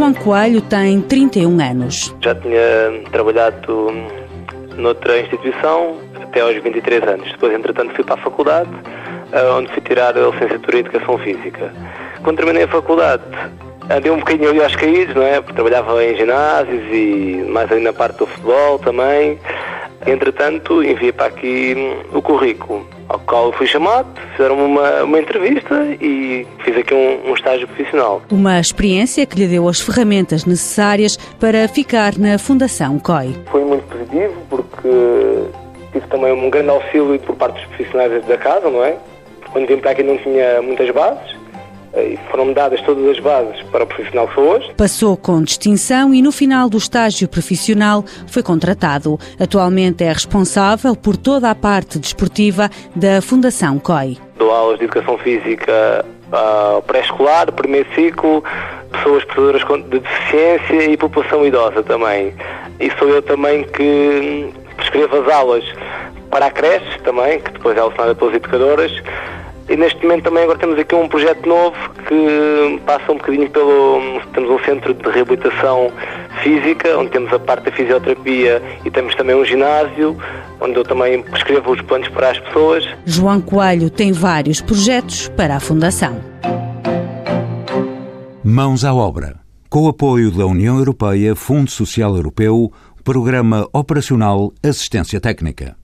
João Coelho tem 31 anos. Já tinha trabalhado noutra instituição até aos 23 anos. Depois, entretanto, fui para a faculdade, eh, onde fui tirar a licenciatura em Educação Física. Quando terminei a faculdade, andei um bocadinho ali aos caídos, não é? Porque trabalhava em ginásios e mais ali na parte do futebol também. Entretanto, enviei para aqui o currículo, ao qual fui chamado, fizeram uma, uma entrevista e fiz aqui um, um estágio profissional. Uma experiência que lhe deu as ferramentas necessárias para ficar na Fundação COI. Foi muito positivo porque tive também um grande auxílio por parte dos profissionais da casa, não é? Quando vim para aqui não tinha muitas bases e foram-me dadas todas as bases para o profissional que sou hoje. Passou com distinção e no final do estágio profissional foi contratado. Atualmente é responsável por toda a parte desportiva da Fundação COI. Dou aulas de educação física ao pré-escolar, primeiro ciclo, pessoas portadoras de deficiência e população idosa também. E sou eu também que escrevo as aulas para a creche também, que depois é alucinada pelas educadoras, e neste momento também agora temos aqui um projeto novo que passa um bocadinho pelo. Temos um centro de reabilitação física, onde temos a parte da fisioterapia e temos também um ginásio, onde eu também escrevo os planos para as pessoas. João Coelho tem vários projetos para a Fundação. Mãos à obra. Com o apoio da União Europeia, Fundo Social Europeu, Programa Operacional Assistência Técnica.